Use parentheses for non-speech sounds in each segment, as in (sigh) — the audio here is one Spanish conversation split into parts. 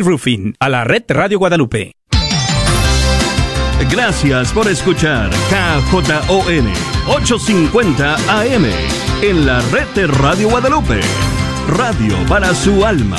Roofing, a la red Radio Guadalupe. Gracias por escuchar KJON 850 AM en la red de Radio Guadalupe. Radio para su alma.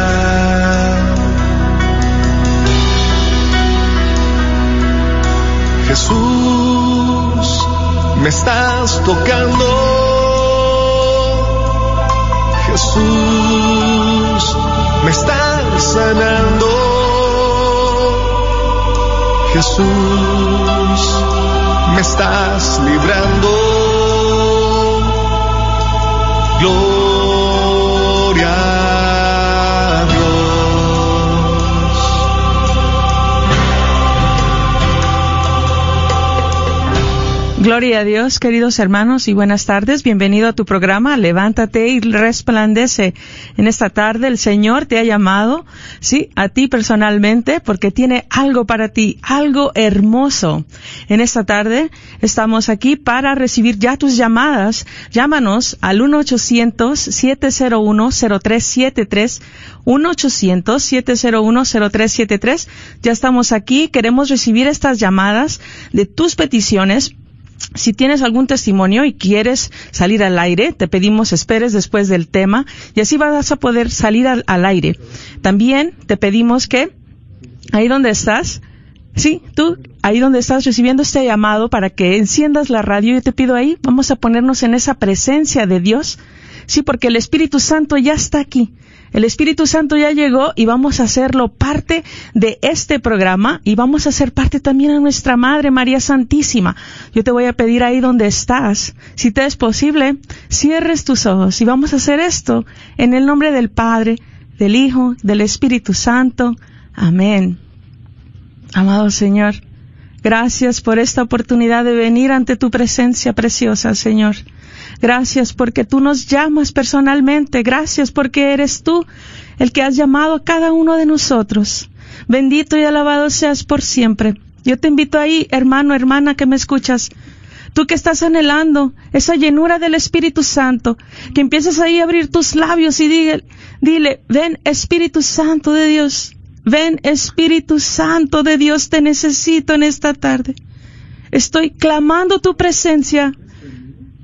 Gloria a Dios, queridos hermanos, y buenas tardes. Bienvenido a tu programa. Levántate y resplandece. En esta tarde el Señor te ha llamado, sí, a ti personalmente, porque tiene algo para ti, algo hermoso. En esta tarde estamos aquí para recibir ya tus llamadas. Llámanos al 1-800-701-0373. 1-800-701-0373. Ya estamos aquí. Queremos recibir estas llamadas de tus peticiones si tienes algún testimonio y quieres salir al aire, te pedimos esperes después del tema y así vas a poder salir al, aire. También te pedimos que ahí donde estás, sí, tú, ahí donde estás recibiendo este llamado para que enciendas la radio, yo te pido ahí, vamos a ponernos en esa presencia de Dios, sí, porque el Espíritu Santo ya está aquí. El Espíritu Santo ya llegó y vamos a hacerlo parte de este programa y vamos a hacer parte también a nuestra Madre María Santísima. Yo te voy a pedir ahí donde estás, si te es posible, cierres tus ojos y vamos a hacer esto en el nombre del Padre, del Hijo, del Espíritu Santo. Amén. Amado Señor, gracias por esta oportunidad de venir ante tu presencia preciosa, Señor. Gracias porque tú nos llamas personalmente. Gracias porque eres tú el que has llamado a cada uno de nosotros. Bendito y alabado seas por siempre. Yo te invito ahí, hermano, hermana, que me escuchas. Tú que estás anhelando esa llenura del Espíritu Santo, que empieces ahí a abrir tus labios y dile, dile, ven Espíritu Santo de Dios, ven Espíritu Santo de Dios, te necesito en esta tarde. Estoy clamando tu presencia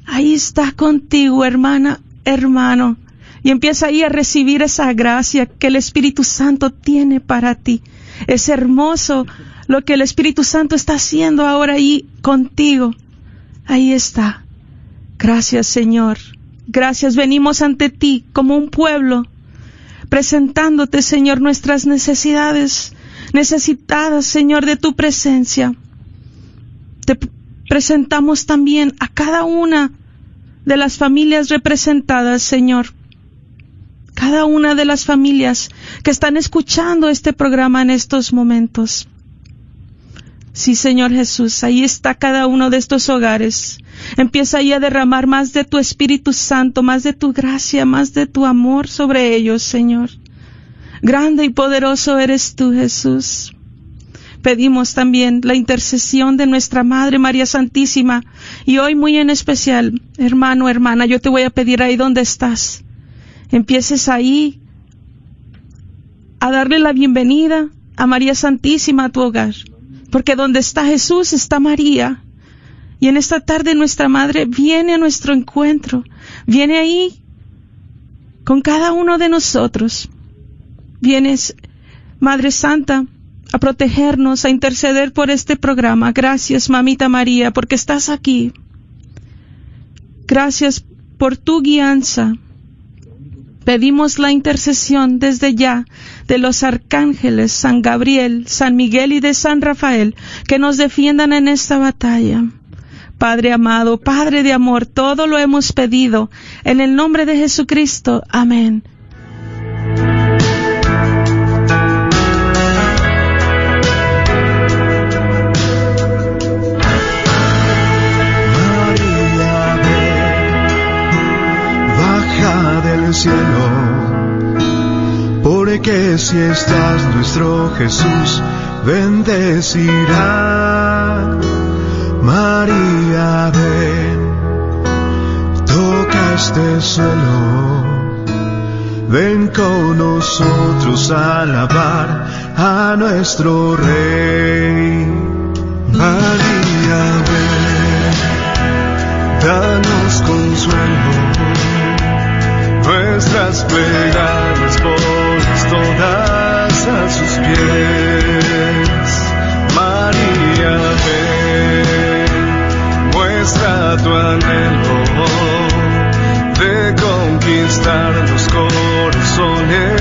ahí está contigo, hermana, hermano. Y empieza ahí a recibir esa gracia que el Espíritu Santo tiene para ti. Es hermoso lo que el Espíritu Santo está haciendo ahora ahí contigo. Ahí está. Gracias, Señor. Gracias. Venimos ante ti como un pueblo, presentándote, Señor, nuestras necesidades, necesitadas, Señor, de tu presencia. Te presentamos también a cada una de las familias representadas, Señor. Cada una de las familias que están escuchando este programa en estos momentos. Sí, Señor Jesús, ahí está cada uno de estos hogares. Empieza ahí a derramar más de tu Espíritu Santo, más de tu gracia, más de tu amor sobre ellos, Señor. Grande y poderoso eres tú, Jesús pedimos también la intercesión de nuestra Madre María Santísima. Y hoy muy en especial, hermano, hermana, yo te voy a pedir ahí donde estás. Empieces ahí a darle la bienvenida a María Santísima a tu hogar. Porque donde está Jesús está María. Y en esta tarde nuestra Madre viene a nuestro encuentro. Viene ahí con cada uno de nosotros. Vienes, Madre Santa, a protegernos, a interceder por este programa. Gracias, mamita María, porque estás aquí. Gracias por tu guianza. Pedimos la intercesión desde ya de los arcángeles San Gabriel, San Miguel y de San Rafael que nos defiendan en esta batalla. Padre amado, Padre de amor, todo lo hemos pedido. En el nombre de Jesucristo. Amén. Cielo, porque si estás nuestro Jesús bendecirá. María, ven, toca este suelo, ven con nosotros a alabar a nuestro Rey. María, ven, danos consuelo, nuestras plegarias pones todas a sus pies. María, ven, muestra tu anhelo de conquistar los corazones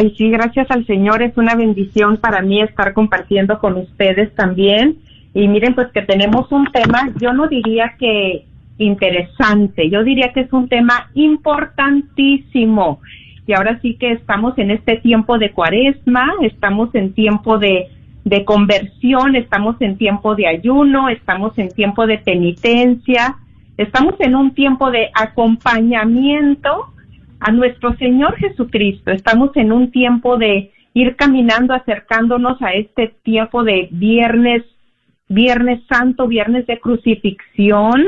Ay, sí, gracias al Señor. Es una bendición para mí estar compartiendo con ustedes también. Y miren, pues que tenemos un tema, yo no diría que interesante, yo diría que es un tema importantísimo. Y ahora sí que estamos en este tiempo de cuaresma, estamos en tiempo de, de conversión, estamos en tiempo de ayuno, estamos en tiempo de penitencia, estamos en un tiempo de acompañamiento a nuestro Señor Jesucristo. Estamos en un tiempo de ir caminando, acercándonos a este tiempo de viernes, viernes santo, viernes de crucifixión,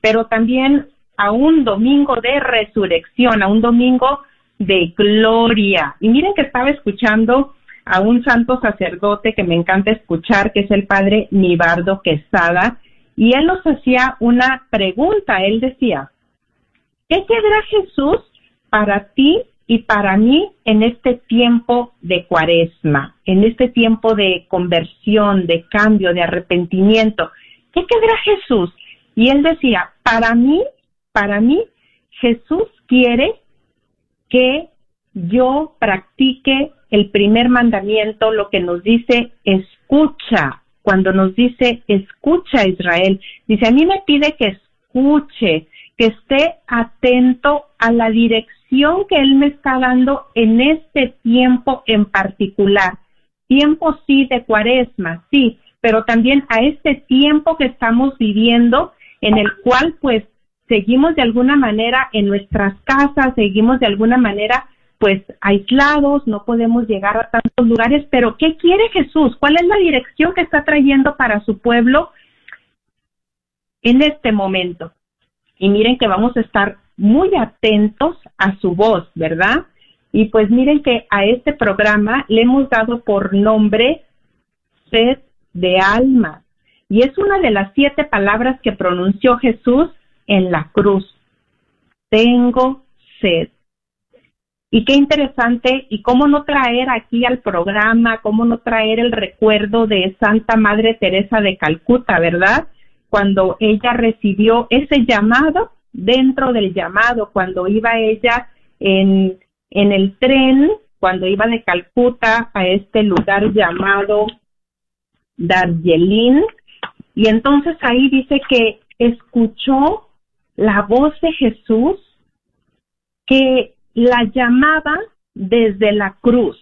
pero también a un domingo de resurrección, a un domingo de gloria. Y miren que estaba escuchando a un santo sacerdote que me encanta escuchar, que es el padre Nibardo Quesada, y él nos hacía una pregunta. Él decía, ¿qué quedará Jesús para ti y para mí en este tiempo de cuaresma, en este tiempo de conversión, de cambio, de arrepentimiento? ¿Qué quedará Jesús? Y él decía, para mí, para mí, Jesús quiere que yo practique el primer mandamiento, lo que nos dice escucha, cuando nos dice escucha Israel, dice a mí me pide que escuche, que esté atento a la dirección que Él me está dando en este tiempo en particular. Tiempo sí de cuaresma, sí, pero también a este tiempo que estamos viviendo en el cual pues seguimos de alguna manera en nuestras casas, seguimos de alguna manera pues aislados, no podemos llegar a tantos lugares, pero ¿qué quiere Jesús? ¿Cuál es la dirección que está trayendo para su pueblo en este momento? Y miren que vamos a estar muy atentos a su voz, ¿verdad? Y pues miren que a este programa le hemos dado por nombre sed de alma. Y es una de las siete palabras que pronunció Jesús en la cruz. Tengo sed. Y qué interesante, y cómo no traer aquí al programa, cómo no traer el recuerdo de Santa Madre Teresa de Calcuta, ¿verdad? Cuando ella recibió ese llamado, dentro del llamado, cuando iba ella en, en el tren, cuando iba de Calcuta a este lugar llamado Darjeeling, y entonces ahí dice que escuchó la voz de Jesús que la llamaba desde la cruz.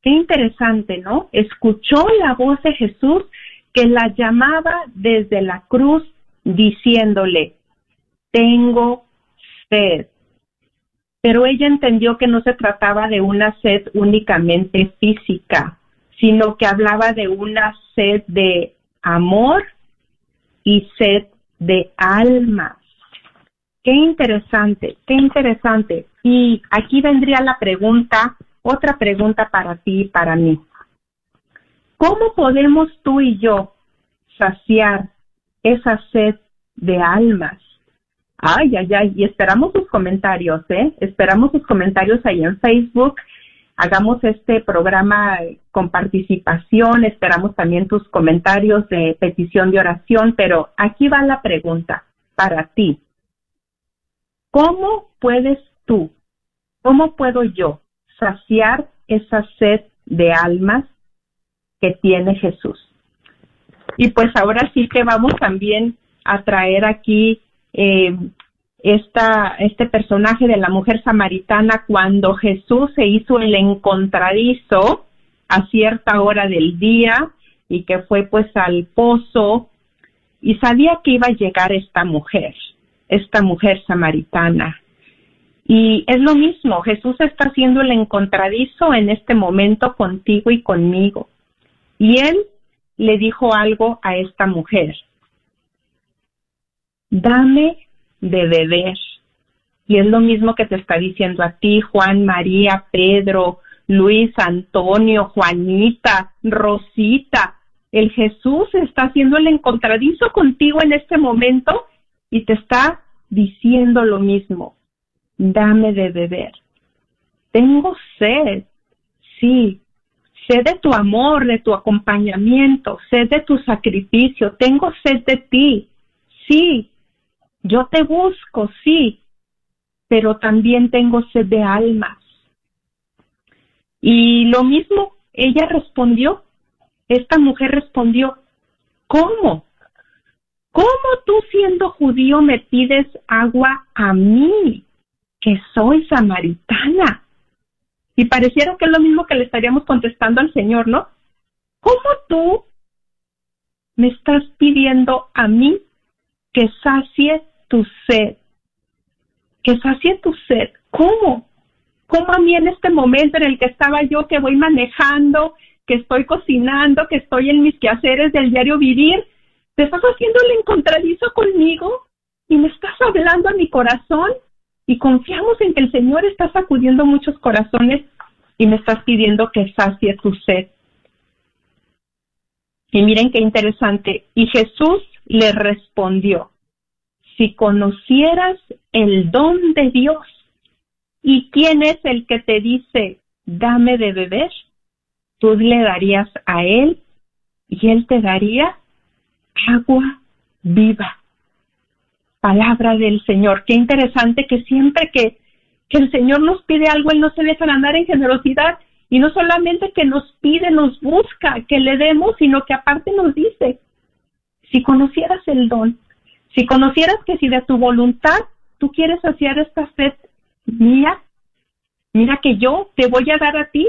Qué interesante, ¿no? Escuchó la voz de Jesús que la llamaba desde la cruz diciéndole, tengo sed. Pero ella entendió que no se trataba de una sed únicamente física, sino que hablaba de una sed de amor y sed de almas. Qué interesante, qué interesante. Y aquí vendría la pregunta, otra pregunta para ti y para mí. ¿Cómo podemos tú y yo saciar esa sed de almas? Ay, ay, ay, y esperamos sus comentarios, ¿eh? Esperamos sus comentarios ahí en Facebook. Hagamos este programa con participación, esperamos también tus comentarios de petición de oración, pero aquí va la pregunta para ti. ¿Cómo puedes tú, cómo puedo yo saciar esa sed de almas que tiene Jesús? Y pues ahora sí que vamos también a traer aquí eh, esta, este personaje de la mujer samaritana cuando Jesús se hizo el encontradizo a cierta hora del día y que fue pues al pozo y sabía que iba a llegar esta mujer, esta mujer samaritana. Y es lo mismo, Jesús está haciendo el encontradizo en este momento contigo y conmigo. Y él le dijo algo a esta mujer. Dame de beber. Y es lo mismo que te está diciendo a ti, Juan, María, Pedro, Luis, Antonio, Juanita, Rosita. El Jesús está haciendo el encontradizo contigo en este momento y te está diciendo lo mismo. Dame de beber. Tengo sed. Sí, sed de tu amor, de tu acompañamiento, sed de tu sacrificio. Tengo sed de ti. Sí, yo te busco, sí, pero también tengo sed de almas. Y lo mismo, ella respondió, esta mujer respondió, ¿cómo? ¿Cómo tú siendo judío me pides agua a mí, que soy samaritana? Y pareciera que es lo mismo que le estaríamos contestando al Señor, ¿no? ¿Cómo tú me estás pidiendo a mí que sacie tu sed, que sacie tu sed. ¿Cómo? ¿Cómo a mí en este momento en el que estaba yo, que voy manejando, que estoy cocinando, que estoy en mis quehaceres del diario vivir, te estás haciendo el encontradizo conmigo y me estás hablando a mi corazón y confiamos en que el Señor está sacudiendo muchos corazones y me estás pidiendo que sacie tu sed. Y miren qué interesante. Y Jesús le respondió, si conocieras el don de Dios y quién es el que te dice, dame de beber, tú le darías a él y él te daría agua viva. Palabra del Señor. Qué interesante que siempre que, el Señor nos pide algo, Él no se deja andar en generosidad y no solamente que nos pide, nos busca que le demos, sino que aparte nos dice, si conocieras el don, si conocieras que si de tu voluntad tú quieres saciar esta sed mía, mira que yo te voy a dar a ti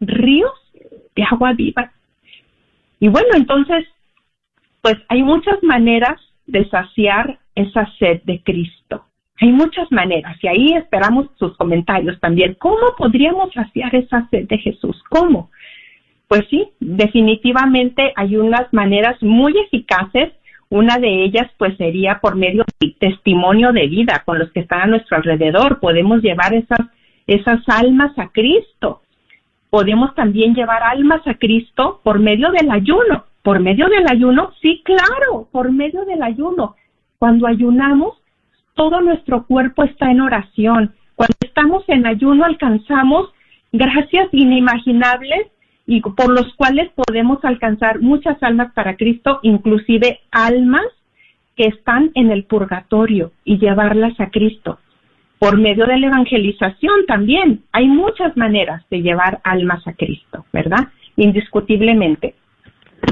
ríos de agua viva. Y bueno, entonces, pues hay muchas maneras de saciar esa sed de Cristo. Hay muchas maneras y ahí esperamos sus comentarios también. ¿Cómo podríamos saciar esa sed de Jesús? ¿Cómo? Pues sí, definitivamente hay unas maneras muy eficaces una de ellas pues sería por medio del testimonio de vida con los que están a nuestro alrededor. Podemos llevar esas, esas almas a Cristo. Podemos también llevar almas a Cristo por medio del ayuno. ¿Por medio del ayuno? Sí, claro, por medio del ayuno. Cuando ayunamos, todo nuestro cuerpo está en oración. Cuando estamos en ayuno alcanzamos gracias inimaginables y por los cuales podemos alcanzar muchas almas para Cristo, inclusive almas que están en el purgatorio y llevarlas a Cristo. Por medio de la evangelización también hay muchas maneras de llevar almas a Cristo, ¿verdad? Indiscutiblemente.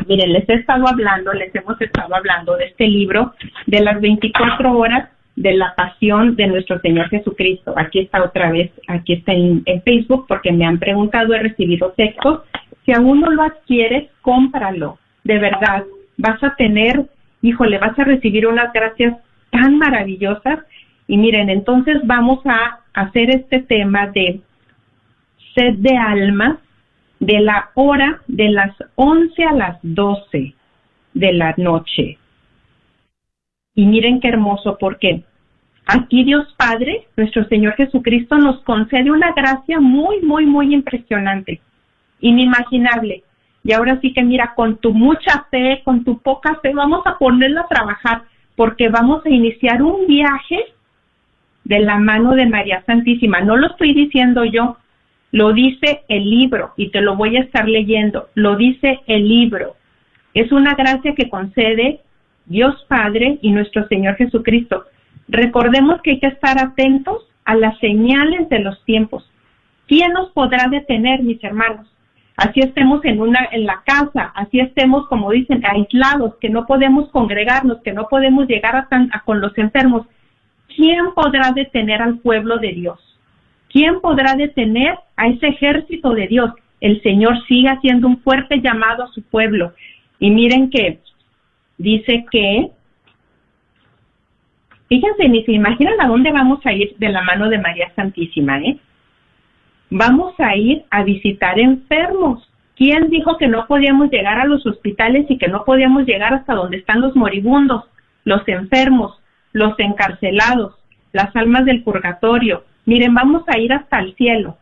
Miren, les he estado hablando, les hemos estado hablando de este libro de las 24 horas de la pasión de nuestro Señor Jesucristo. Aquí está otra vez, aquí está en, Facebook porque me han preguntado, he recibido textos si aún no lo adquieres, cómpralo. De verdad, vas a tener, híjole, vas a recibir unas gracias tan maravillosas. Y miren, entonces vamos a hacer este tema de sed de alma de la hora de las 11 a las 12 de la noche. Y miren qué hermoso, porque aquí Dios Padre, nuestro Señor Jesucristo, nos concede una gracia muy, muy, muy impresionante, inimaginable. Y ahora sí que mira, con tu mucha fe, con tu poca fe, vamos a ponerla a trabajar, porque vamos a iniciar un viaje de la mano de María Santísima. No lo estoy diciendo yo, lo dice el libro y te lo voy a estar leyendo. Lo dice el libro. Es una gracia que concede Dios Padre y nuestro Señor Jesucristo. Recordemos que hay que estar atentos a las señales de los tiempos. ¿Quién nos podrá detener, mis hermanos? Así estemos en una en la casa, así estemos como dicen aislados, que no podemos congregarnos, que no podemos llegar a, con los enfermos. ¿Quién podrá detener al pueblo de Dios? ¿Quién podrá detener a ese ejército de Dios? El Señor sigue haciendo un fuerte llamado a su pueblo. Y miren que dice que, fíjense, ni se imaginan a dónde vamos a ir de la mano de María Santísima, ¿eh? Vamos a ir a visitar enfermos. ¿Quién dijo que no podíamos llegar a los hospitales y que no podíamos llegar hasta donde están los moribundos, los enfermos, los encarcelados, las almas del purgatorio? Miren, vamos a ir hasta el cielo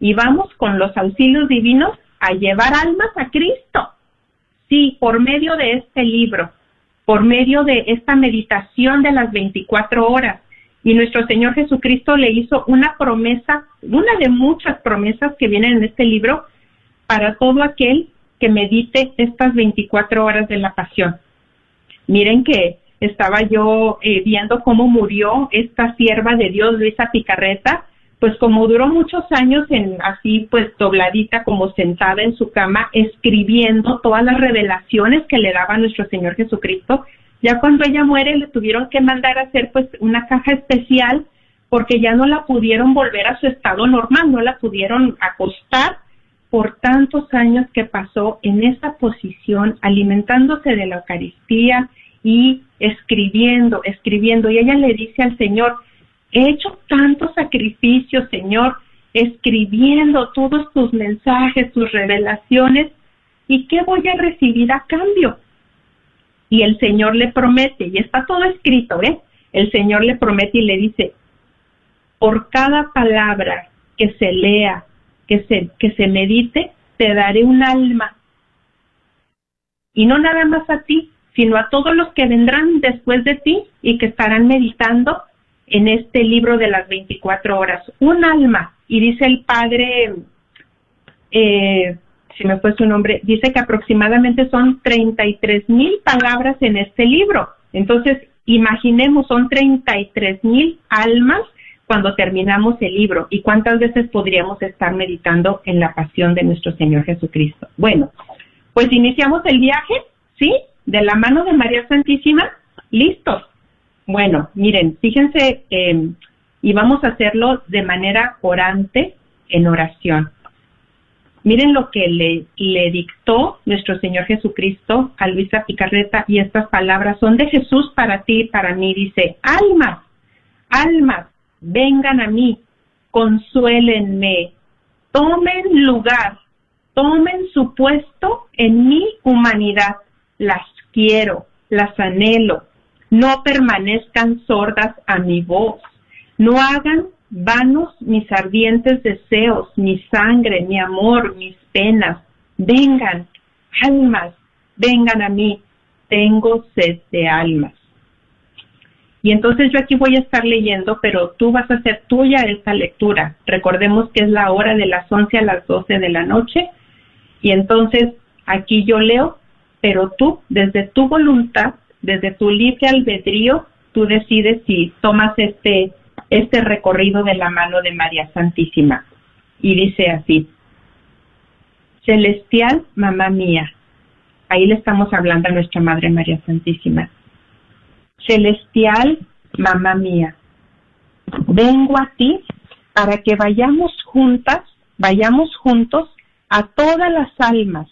y vamos con los auxilios divinos a llevar almas a Cristo. Sí, por medio de este libro, por medio de esta meditación de las 24 horas. Y nuestro Señor Jesucristo le hizo una promesa, una de muchas promesas que vienen en este libro, para todo aquel que medite estas 24 horas de la pasión. Miren que estaba yo eh, viendo cómo murió esta sierva de Dios, Luisa Picarreta, pues como duró muchos años en así pues dobladita como sentada en su cama escribiendo todas las revelaciones que le daba nuestro Señor Jesucristo, ya cuando ella muere le tuvieron que mandar a hacer pues una caja especial porque ya no la pudieron volver a su estado normal, no la pudieron acostar por tantos años que pasó en esa posición alimentándose de la Eucaristía y escribiendo, escribiendo. Y ella le dice al Señor, he hecho tantos sacrificios, Señor, escribiendo todos tus mensajes, tus revelaciones, ¿y qué voy a recibir a cambio? Y el Señor le promete, y está todo escrito, ¿eh? El Señor le promete y le dice, por cada palabra que se lea, que se, que se medite, te daré un alma. Y no nada más a ti, sino a todos los que vendrán después de ti y que estarán meditando en este libro de las 24 horas. Un alma, y dice el padre, eh, si me fue su nombre, dice que aproximadamente son 33 mil palabras en este libro. Entonces, imaginemos, son 33 mil almas cuando terminamos el libro y cuántas veces podríamos estar meditando en la pasión de nuestro Señor Jesucristo. Bueno, pues iniciamos el viaje, ¿sí? De la mano de María Santísima, listos. Bueno, miren, fíjense, eh, y vamos a hacerlo de manera orante en oración. Miren lo que le, dictó nuestro Señor Jesucristo a Luisa Picarreta y estas palabras son de Jesús para ti y para mí. Dice, almas, almas, vengan a mí, consuélenme, tomen lugar, tomen su puesto en mi humanidad, las quiero, las anhelo, no permanezcan sordas a mi voz, no hagan vanos mis ardientes deseos, mi sangre, mi amor, mis penas, vengan, almas, vengan a mí, tengo sed de almas. Y entonces yo aquí voy a estar leyendo, pero tú vas a hacer tuya esta lectura. Recordemos que es la hora de las 11 a las 12 de la noche. Y entonces aquí yo leo pero tú, desde tu voluntad, desde tu libre albedrío, tú decides si tomas este, este recorrido de la mano de María Santísima. Y dice así, Celestial Mamá mía, ahí le estamos hablando a nuestra Madre María Santísima. Celestial Mamá mía, vengo a ti para que vayamos juntas, vayamos juntos a todas las almas,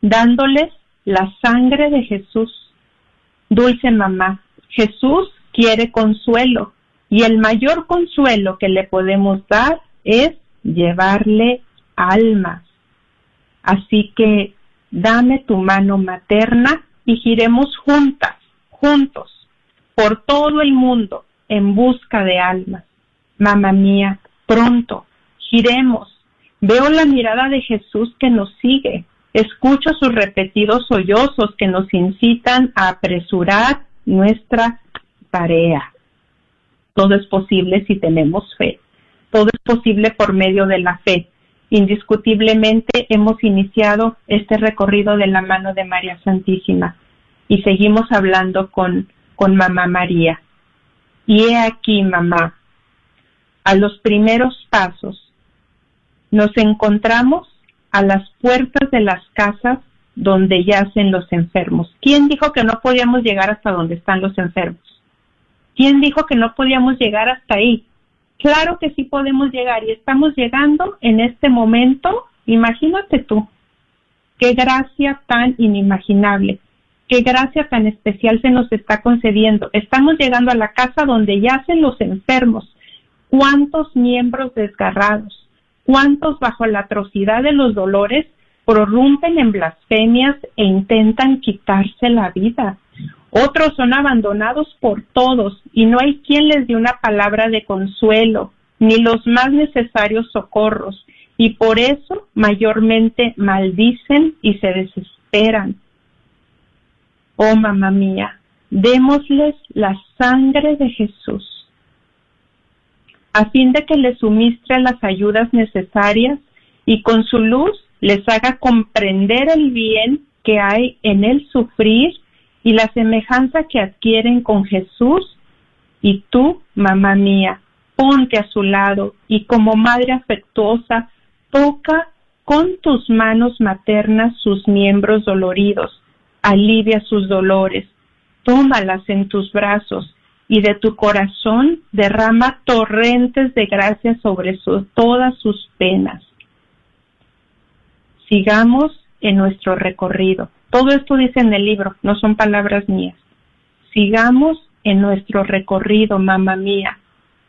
dándoles la sangre de Jesús. Dulce mamá, Jesús quiere consuelo y el mayor consuelo que le podemos dar es llevarle almas. Así que dame tu mano materna y giremos juntas, juntos, por todo el mundo en busca de almas. Mamá mía, pronto, giremos. Veo la mirada de Jesús que nos sigue. Escucho sus repetidos sollozos que nos incitan a apresurar nuestra tarea. Todo es posible si tenemos fe. Todo es posible por medio de la fe. Indiscutiblemente hemos iniciado este recorrido de la mano de María Santísima y seguimos hablando con, con Mamá María. Y he aquí, mamá, a los primeros pasos nos encontramos a las puertas de las casas donde yacen los enfermos. ¿Quién dijo que no podíamos llegar hasta donde están los enfermos? ¿Quién dijo que no podíamos llegar hasta ahí? Claro que sí podemos llegar y estamos llegando en este momento. Imagínate tú, qué gracia tan inimaginable, qué gracia tan especial se nos está concediendo. Estamos llegando a la casa donde yacen los enfermos. ¿Cuántos miembros desgarrados? ¿Cuántos bajo la atrocidad de los dolores prorrumpen en blasfemias e intentan quitarse la vida? Otros son abandonados por todos y no hay quien les dé una palabra de consuelo, ni los más necesarios socorros, y por eso mayormente maldicen y se desesperan. Oh mamá mía, démosles la sangre de Jesús, a fin de que les suministre las ayudas necesarias y con su luz les haga comprender el bien que hay en el sufrir y la semejanza que adquieren con Jesús, y tú, mamá mía, ponte a su lado y como madre afectuosa, toca con tus manos maternas sus miembros doloridos, alivia sus dolores, tómalas en tus brazos y de tu corazón derrama torrentes de gracia sobre todas sus penas. Sigamos en nuestro recorrido. Todo esto dice en el libro, no son palabras mías. Sigamos en nuestro recorrido, mamá mía,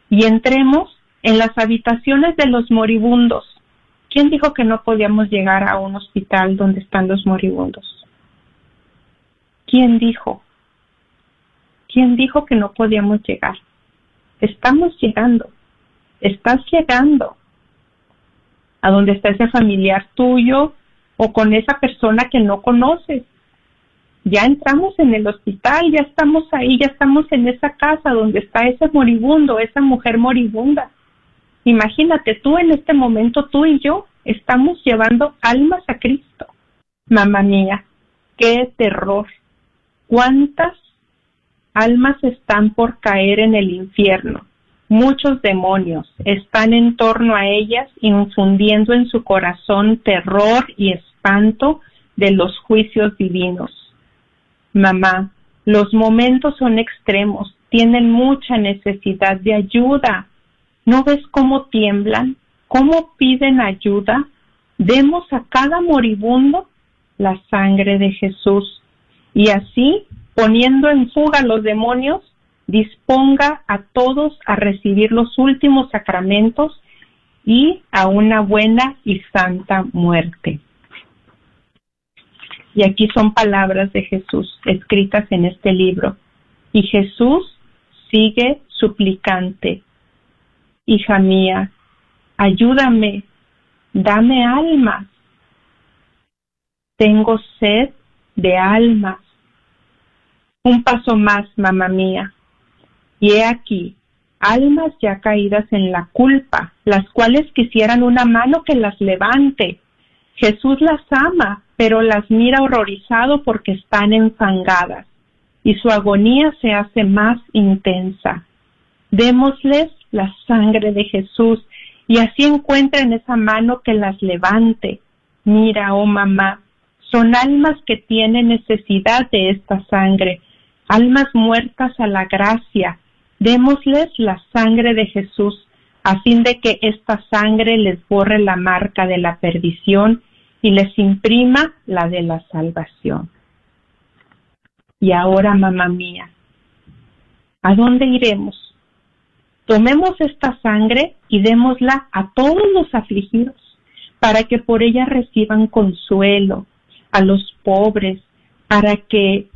y entremos en las habitaciones de los moribundos. ¿Quién dijo que no podíamos llegar a un hospital donde están los moribundos? ¿Quién dijo? ¿Quién dijo que no podíamos llegar? Estamos llegando. Estás llegando a donde está ese familiar tuyo o con esa persona que no conoces. Ya entramos en el hospital, ya estamos ahí, ya estamos en esa casa donde está ese moribundo, esa mujer moribunda. Imagínate tú en este momento, tú y yo estamos llevando almas a Cristo. Mamá mía, qué terror. ¿Cuántas almas están por caer en el infierno? Muchos demonios están en torno a ellas, infundiendo en su corazón terror y espanto de los juicios divinos. Mamá, los momentos son extremos, tienen mucha necesidad de ayuda. ¿No ves cómo tiemblan? ¿Cómo piden ayuda? Demos a cada moribundo la sangre de Jesús. Y así, poniendo en fuga los demonios, disponga a todos a recibir los últimos sacramentos y a una buena y santa muerte. Y aquí son palabras de Jesús escritas en este libro. Y Jesús sigue suplicante. Hija mía, ayúdame, dame almas. Tengo sed de almas. Un paso más, mamá mía. Y he aquí, almas ya caídas en la culpa, las cuales quisieran una mano que las levante. Jesús las ama, pero las mira horrorizado porque están enfangadas, y su agonía se hace más intensa. Démosles la sangre de Jesús, y así encuentren esa mano que las levante. Mira, oh mamá, son almas que tienen necesidad de esta sangre, almas muertas a la gracia, Démosles la sangre de Jesús a fin de que esta sangre les borre la marca de la perdición y les imprima la de la salvación. Y ahora, mamá mía, ¿a dónde iremos? Tomemos esta sangre y démosla a todos los afligidos, para que por ella reciban consuelo, a los pobres, para que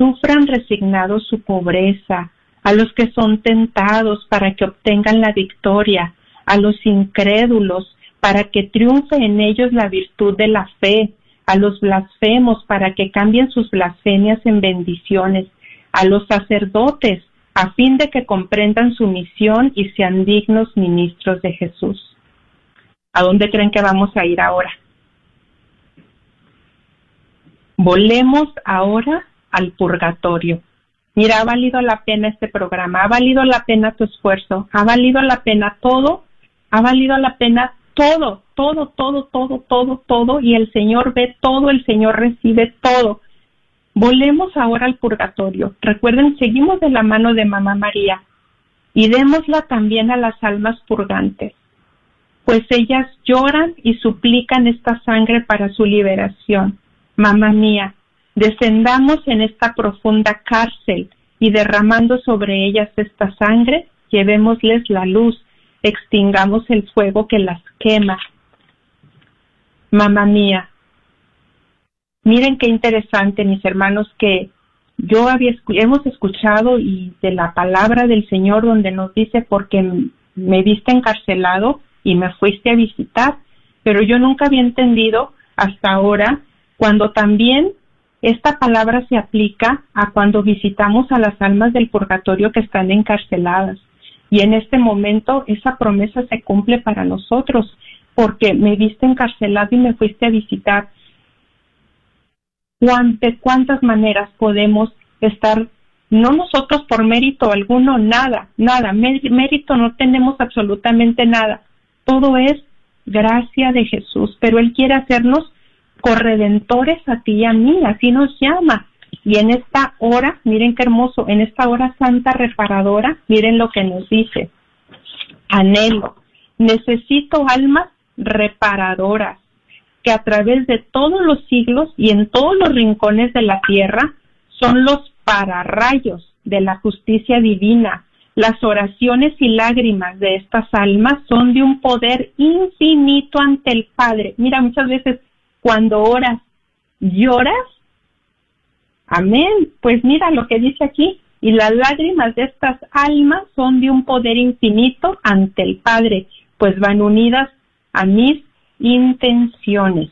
sufran resignados su pobreza, a los que son tentados para que obtengan la victoria, a los incrédulos para que triunfe en ellos la virtud de la fe, a los blasfemos para que cambien sus blasfemias en bendiciones, a los sacerdotes a fin de que comprendan su misión y sean dignos ministros de Jesús. ¿A dónde creen que vamos a ir ahora? Volemos ahora al purgatorio. Mira, ha valido la pena este programa, ha valido la pena tu esfuerzo, ha valido la pena todo, ha valido la pena todo, todo, todo, todo, todo, todo, y el Señor ve todo, el Señor recibe todo. Volemos ahora al purgatorio. Recuerden, seguimos de la mano de Mamá María y démosla también a las almas purgantes, pues ellas lloran y suplican esta sangre para su liberación. Mamá mía, descendamos en esta profunda cárcel y derramando sobre ellas esta sangre, llevémosles la luz, extingamos el fuego que las quema. Mamá mía, miren qué interesante, mis hermanos, que yo había hemos escuchado y de la palabra del Señor donde nos dice porque me viste encarcelado y me fuiste a visitar, pero yo nunca había entendido hasta ahora cuando también esta palabra se aplica a cuando visitamos a las almas del purgatorio que están encarceladas. Y en este momento esa promesa se cumple para nosotros, porque me viste encarcelado y me fuiste a visitar. ¿De cuántas maneras podemos estar, no nosotros por mérito alguno, nada, nada, mérito no tenemos absolutamente nada. Todo es gracia de Jesús, pero Él quiere hacernos corredentores a ti y a mí, así nos llama. Y en esta hora, miren qué hermoso, en esta hora santa reparadora, miren lo que nos dice. Anhelo, necesito almas reparadoras que a través de todos los siglos y en todos los rincones de la tierra son los pararrayos de la justicia divina. Las oraciones y lágrimas de estas almas son de un poder infinito ante el Padre. Mira, muchas veces cuando oras, lloras. Amén. Pues mira lo que dice aquí. Y las lágrimas de estas almas son de un poder infinito ante el Padre, pues van unidas a mis intenciones.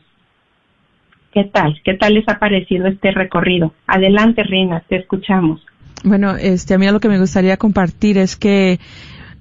¿Qué tal? ¿Qué tal les ha parecido este recorrido? Adelante, Reina, te escuchamos. Bueno, este, a mí lo que me gustaría compartir es que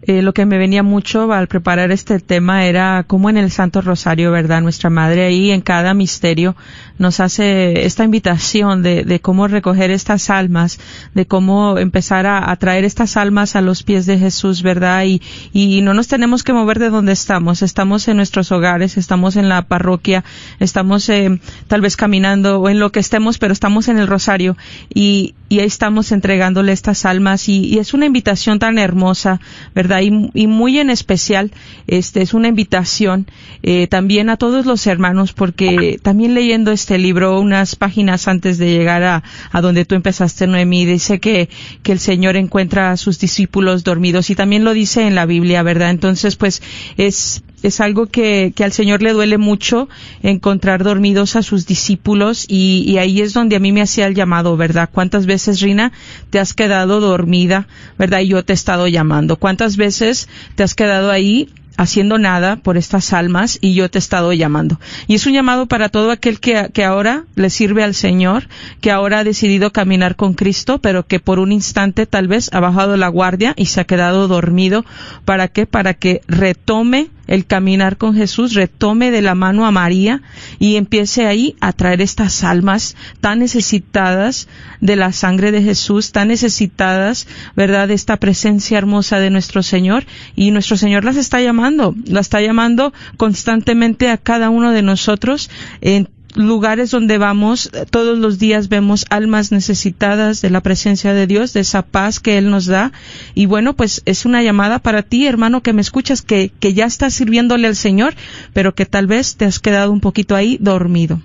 eh, lo que me venía mucho al preparar este tema era cómo en el Santo Rosario, ¿verdad? Nuestra Madre ahí en cada misterio nos hace esta invitación de, de cómo recoger estas almas, de cómo empezar a, traer estas almas a los pies de Jesús, ¿verdad? Y, y no nos tenemos que mover de donde estamos. Estamos en nuestros hogares, estamos en la parroquia, estamos eh, tal vez caminando o en lo que estemos, pero estamos en el Rosario y, y ahí estamos entregándole estas almas y, y es una invitación tan hermosa, ¿verdad? Y, muy en especial, este es una invitación eh, también a todos los hermanos, porque también leyendo este libro unas páginas antes de llegar a, a donde tú empezaste, Noemí, dice que, que el Señor encuentra a sus discípulos dormidos y también lo dice en la Biblia, ¿verdad? Entonces, pues es es algo que, que, al Señor le duele mucho encontrar dormidos a sus discípulos y, y, ahí es donde a mí me hacía el llamado, ¿verdad? ¿Cuántas veces, Rina, te has quedado dormida, ¿verdad? Y yo te he estado llamando. ¿Cuántas veces te has quedado ahí haciendo nada por estas almas y yo te he estado llamando. Y es un llamado para todo aquel que, que ahora le sirve al Señor, que ahora ha decidido caminar con Cristo, pero que por un instante tal vez ha bajado la guardia y se ha quedado dormido. ¿Para qué? Para que retome el caminar con Jesús, retome de la mano a María y empiece ahí a traer estas almas tan necesitadas de la sangre de Jesús, tan necesitadas, ¿verdad?, de esta presencia hermosa de nuestro Señor. Y nuestro Señor las está llamando, las está llamando constantemente a cada uno de nosotros en lugares donde vamos, todos los días vemos almas necesitadas de la presencia de Dios, de esa paz que Él nos da. Y bueno, pues es una llamada para ti, hermano, que me escuchas, que, que ya estás sirviéndole al Señor, pero que tal vez te has quedado un poquito ahí dormido.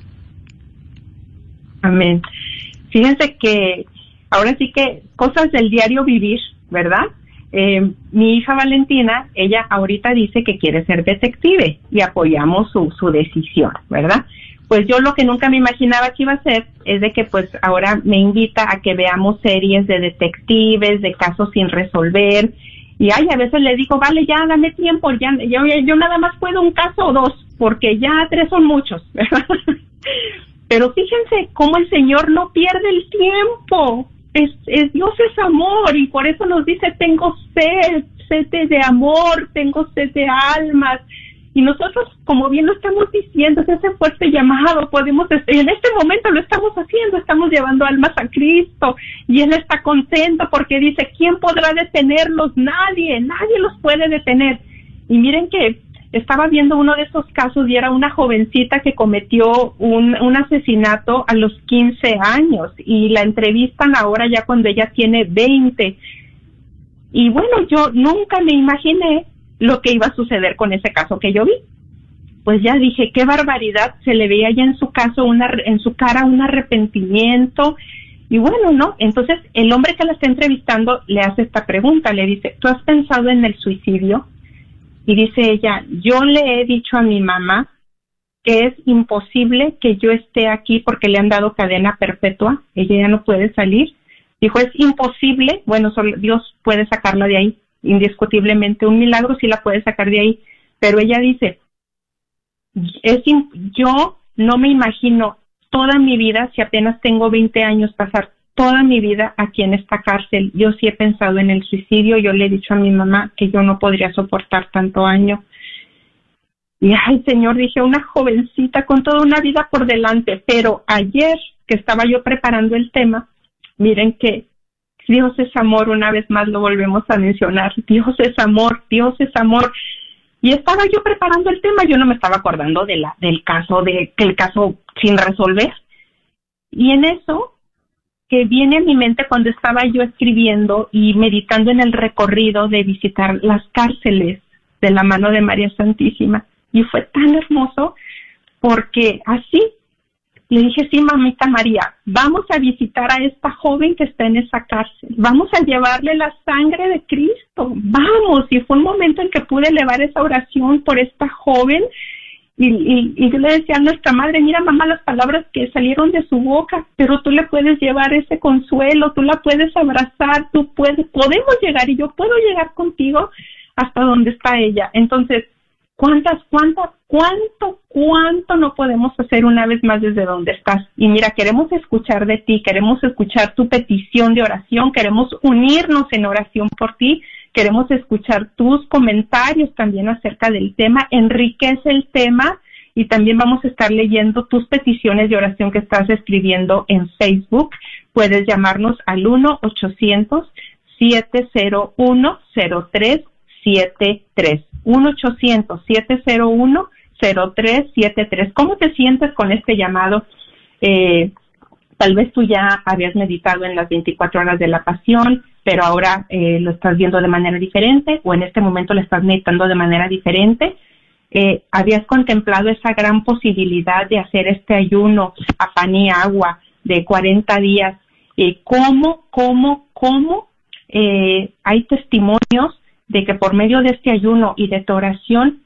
Amén. Fíjense que ahora sí que cosas del diario vivir, ¿verdad? Eh, mi hija Valentina, ella ahorita dice que quiere ser detective y apoyamos su, su decisión, ¿verdad? Pues yo lo que nunca me imaginaba que iba a hacer es de que pues ahora me invita a que veamos series de detectives, de casos sin resolver. Y ay, a veces le digo, vale, ya dame tiempo, ya, yo, yo nada más puedo un caso o dos, porque ya tres son muchos. (laughs) Pero fíjense cómo el Señor no pierde el tiempo es, es, Dios es amor y por eso nos dice tengo sed, sed de amor, tengo sed de almas. Y nosotros, como bien lo estamos diciendo, es ese fuerte llamado, podemos, en este momento lo estamos haciendo, estamos llevando almas a Cristo y Él está contento porque dice, ¿quién podrá detenerlos? Nadie, nadie los puede detener. Y miren que estaba viendo uno de esos casos y era una jovencita que cometió un, un asesinato a los 15 años y la entrevistan ahora ya cuando ella tiene 20. Y bueno, yo nunca me imaginé lo que iba a suceder con ese caso que yo vi. Pues ya dije, qué barbaridad, se le veía ya en su caso una, en su cara un arrepentimiento y bueno, ¿no? Entonces el hombre que la está entrevistando le hace esta pregunta, le dice, ¿tú has pensado en el suicidio? Y dice ella, yo le he dicho a mi mamá que es imposible que yo esté aquí porque le han dado cadena perpetua, ella ya no puede salir. Dijo, es imposible, bueno, solo Dios puede sacarla de ahí, indiscutiblemente, un milagro sí la puede sacar de ahí, pero ella dice, es yo no me imagino toda mi vida, si apenas tengo 20 años, pasar toda mi vida aquí en esta cárcel. Yo sí he pensado en el suicidio, yo le he dicho a mi mamá que yo no podría soportar tanto año. Y ay, Señor, dije, una jovencita con toda una vida por delante, pero ayer que estaba yo preparando el tema, miren que Dios es amor, una vez más lo volvemos a mencionar, Dios es amor, Dios es amor. Y estaba yo preparando el tema, yo no me estaba acordando de la, del caso, de que el caso sin resolver. Y en eso que viene a mi mente cuando estaba yo escribiendo y meditando en el recorrido de visitar las cárceles de la mano de María Santísima. Y fue tan hermoso porque así le dije, sí, mamita María, vamos a visitar a esta joven que está en esa cárcel, vamos a llevarle la sangre de Cristo, vamos. Y fue un momento en que pude elevar esa oración por esta joven y, yo le decía a nuestra madre, mira mamá las palabras que salieron de su boca, pero tú le puedes llevar ese consuelo, tú la puedes abrazar, tú puedes, podemos llegar y yo puedo llegar contigo hasta donde está ella. Entonces, ¿cuántas, cuántas, cuánto, cuánto no podemos hacer una vez más desde donde estás? Y mira, queremos escuchar de ti, queremos escuchar tu petición de oración, queremos unirnos en oración por ti Queremos escuchar tus comentarios también acerca del tema. Enriquece el tema y también vamos a estar leyendo tus peticiones de oración que estás escribiendo en Facebook. Puedes llamarnos al 1-800-701-0373. 1-800-701-0373. ¿Cómo te sientes con este llamado? Eh, tal vez tú ya habías meditado en las 24 horas de la pasión, pero ahora eh, lo estás viendo de manera diferente o en este momento lo estás meditando de manera diferente. Eh, habías contemplado esa gran posibilidad de hacer este ayuno a pan y agua de 40 días. Eh, ¿Cómo, cómo, cómo eh, hay testimonios de que por medio de este ayuno y de tu oración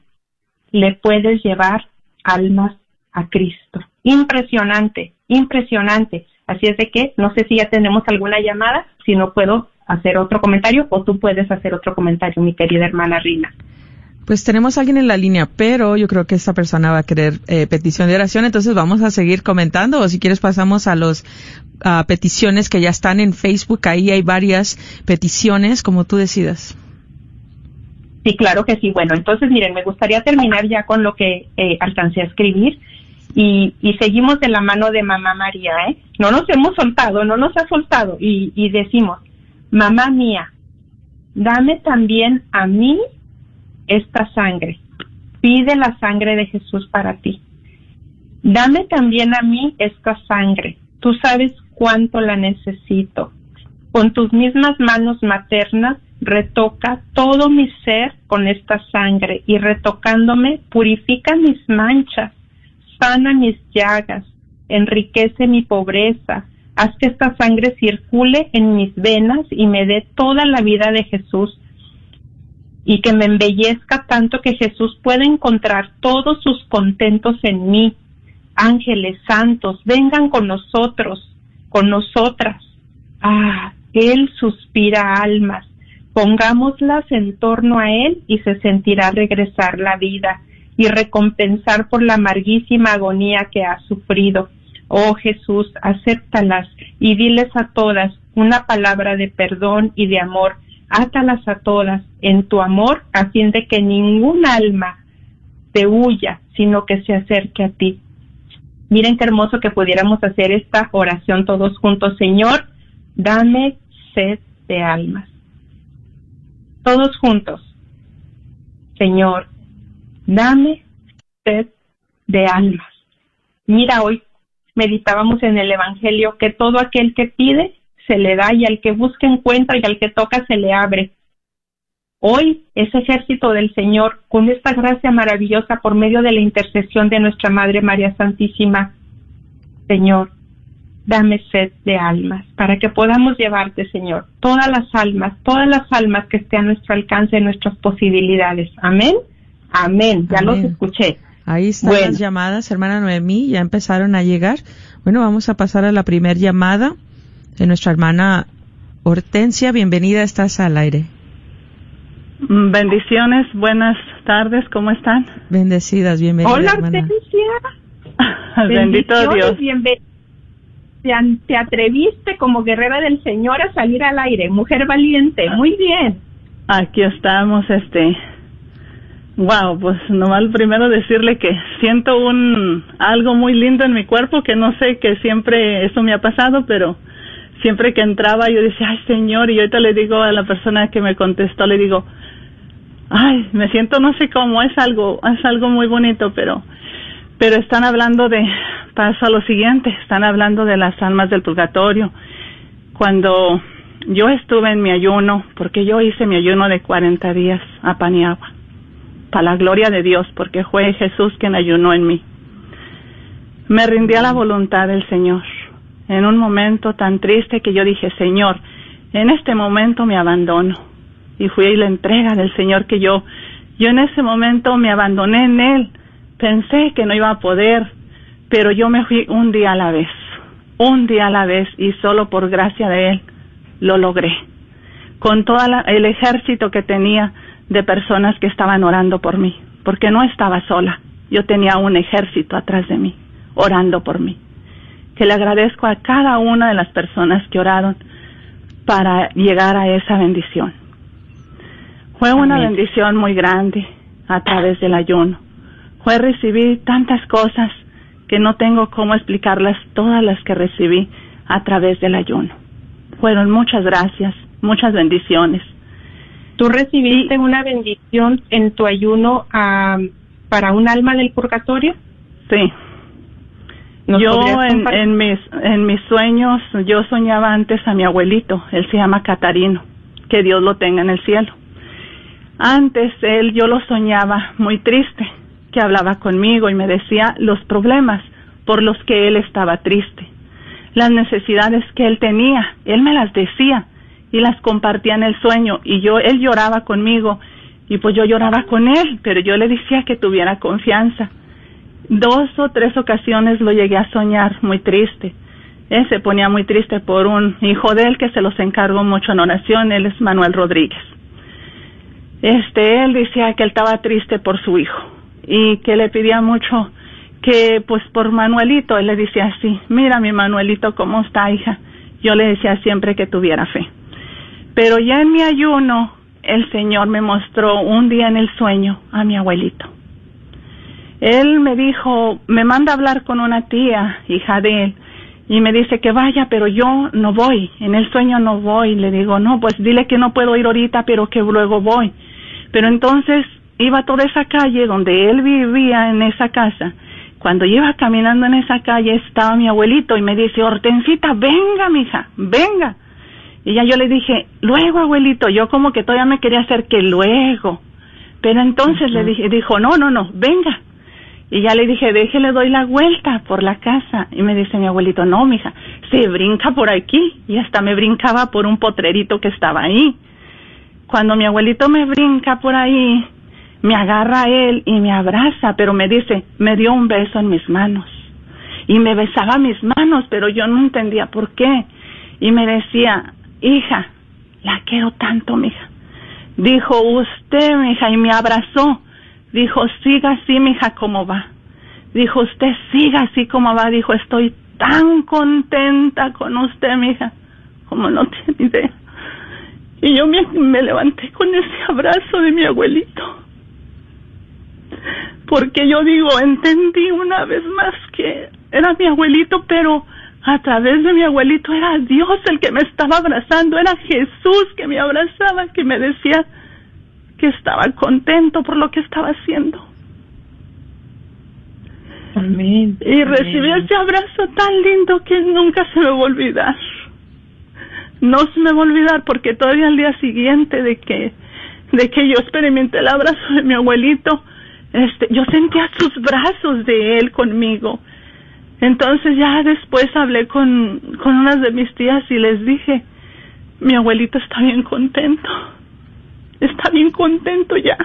le puedes llevar almas a Cristo? Impresionante, impresionante. Así es de que no sé si ya tenemos alguna llamada, si no puedo hacer otro comentario o tú puedes hacer otro comentario, mi querida hermana Rina. Pues tenemos a alguien en la línea, pero yo creo que esta persona va a querer eh, petición de oración, entonces vamos a seguir comentando o si quieres pasamos a los peticiones que ya están en Facebook, ahí hay varias peticiones, como tú decidas. Sí, claro que sí. Bueno, entonces miren, me gustaría terminar ya con lo que eh, alcancé a escribir y, y, seguimos de la mano de mamá María, ¿eh? No nos hemos soltado, no nos ha soltado y, y decimos, mamá mía, dame también a mí esta sangre. Pide la sangre de Jesús para ti. Dame también a mí esta sangre. Tú sabes cuánto la necesito. Con tus mismas manos maternas retoca todo mi ser con esta sangre y retocándome purifica mis manchas, sana mis llagas, enriquece mi pobreza, Haz que esta sangre circule en mis venas y me dé toda la vida de Jesús y que me embellezca tanto que Jesús pueda encontrar todos sus contentos en mí. Ángeles santos, vengan con nosotros, con nosotras. Ah, Él suspira almas. Pongámoslas en torno a Él y se sentirá regresar la vida y recompensar por la amarguísima agonía que ha sufrido. Oh Jesús, acéptalas y diles a todas una palabra de perdón y de amor. Átalas a todas en tu amor a fin de que ningún alma te huya, sino que se acerque a ti. Miren qué hermoso que pudiéramos hacer esta oración todos juntos. Señor, dame sed de almas. Todos juntos. Señor, dame sed de almas. Mira, hoy meditábamos en el Evangelio que todo aquel que pide se le da y al que busca encuentra y al que toca se le abre. Hoy ese ejército del Señor, con esta gracia maravillosa por medio de la intercesión de nuestra Madre María Santísima, Señor, dame sed de almas, para que podamos llevarte, Señor, todas las almas, todas las almas que estén a nuestro alcance, nuestras posibilidades. Amén. Amén. Ya los escuché. Ahí están Bueno. las llamadas, hermana Noemí, ya empezaron a llegar. Bueno, vamos a pasar a la primer llamada de nuestra hermana Hortensia. Bienvenida, estás al aire. Mm, Bendiciones, buenas tardes, ¿cómo están? Bendecidas, bienvenida, Hola, hermana. Hortensia. (laughs) Bendito Dios. bienven- Te, atreviste como guerrera del Señor a salir al aire, mujer valiente. Muy bien. Aquí estamos, este. Wow, pues nomás primero decirle que siento un algo muy lindo en mi cuerpo que no sé que siempre eso me ha pasado, pero siempre que entraba yo decía, ay Señor, y ahorita le digo a la persona que me contestó, le digo, ay, me siento no sé cómo, es algo, es algo muy bonito, pero, pero están hablando de, pasa lo siguiente, están hablando de las almas del purgatorio. Cuando yo estuve en mi ayuno, porque yo hice mi ayuno de 40 días a pan para la gloria de Dios, porque fue Jesús quien ayunó en mí. Me rindí a la voluntad del Señor en un momento tan triste que yo dije, Señor, en este momento me abandono. Y fui la entrega del Señor que yo, yo en ese momento me abandoné en Él. Pensé que no iba a poder, pero yo me fui un día a la vez, un día a la vez y solo por gracia de Él lo logré. Con todo el ejército que tenía de personas que estaban orando por mí, porque no estaba sola, yo tenía un ejército atrás de mí, orando por mí que le agradezco a cada una de las personas que oraron para llegar a esa bendición. Fue una Amén. bendición muy grande a través del ayuno. Fue recibir tantas cosas que no tengo cómo explicarlas todas las que recibí a través del ayuno. Fueron muchas gracias, muchas bendiciones. ¿Tú recibiste una bendición en tu ayuno ah, para un alma del purgatorio? Sí. ¿Nos Yo en, en mis en mis sueños yo soñaba antes a mi abuelito, él se llama Catarino, que Dios lo tenga en el cielo. Antes él yo lo soñaba muy triste, que hablaba conmigo y me decía los problemas por los que él estaba triste, las necesidades que él tenía, él me las decía y las compartía en el sueño y yo él lloraba conmigo y pues yo lloraba con él, pero yo le decía que tuviera confianza dos o tres ocasiones lo llegué a soñar muy triste. Él se ponía muy triste por un hijo de él que se los encargó mucho en oración, él es Manuel Rodríguez. Este, él decía que él estaba triste por su hijo y que le pedía mucho que pues por Manuelito, él le decía así, mira mi Manuelito cómo está hija. Yo le decía siempre que tuviera fe. Pero ya en mi ayuno, el Señor me mostró un día en el sueño a mi abuelito él me dijo, me manda a hablar con una tía, hija de él, y me dice que vaya, pero yo no voy, en el sueño no voy. Le digo, no, pues dile que no puedo ir ahorita, pero que luego voy. Pero entonces iba toda esa calle donde él vivía en esa casa. Cuando iba caminando en esa calle estaba mi abuelito y me dice, Hortensita, venga, mija, venga. Y ya yo le dije, luego, abuelito, yo como que todavía me quería hacer que luego. Pero entonces le dije, dijo, no, no, no, venga. Y ya le dije, déjele, doy la vuelta por la casa. Y me dice mi abuelito, no, mija, se brinca por aquí. Y hasta me brincaba por un potrerito que estaba ahí. Cuando mi abuelito me brinca por ahí, me agarra él y me abraza, pero me dice, me dio un beso en mis manos. Y me besaba mis manos, pero yo no entendía por qué. Y me decía, hija, la quiero tanto, mija. Dijo usted, mija, y me abrazó. Dijo, siga así, mija, como va. Dijo, usted siga así como va. Dijo, estoy tan contenta con usted, mija, como no tiene idea. Y yo me, me levanté con ese abrazo de mi abuelito. Porque yo digo, entendí una vez más que era mi abuelito, pero a través de mi abuelito era Dios el que me estaba abrazando, era Jesús que me abrazaba, que me decía que estaba contento por lo que estaba haciendo. Amén. Y recibí ese abrazo tan lindo que nunca se me va a olvidar. No se me va a olvidar porque todavía al día siguiente de que de que yo experimenté el abrazo de mi abuelito, este, yo sentía sus brazos de él conmigo. Entonces ya después hablé con, con unas de mis tías y les dije, mi abuelito está bien contento, está bien contento ya.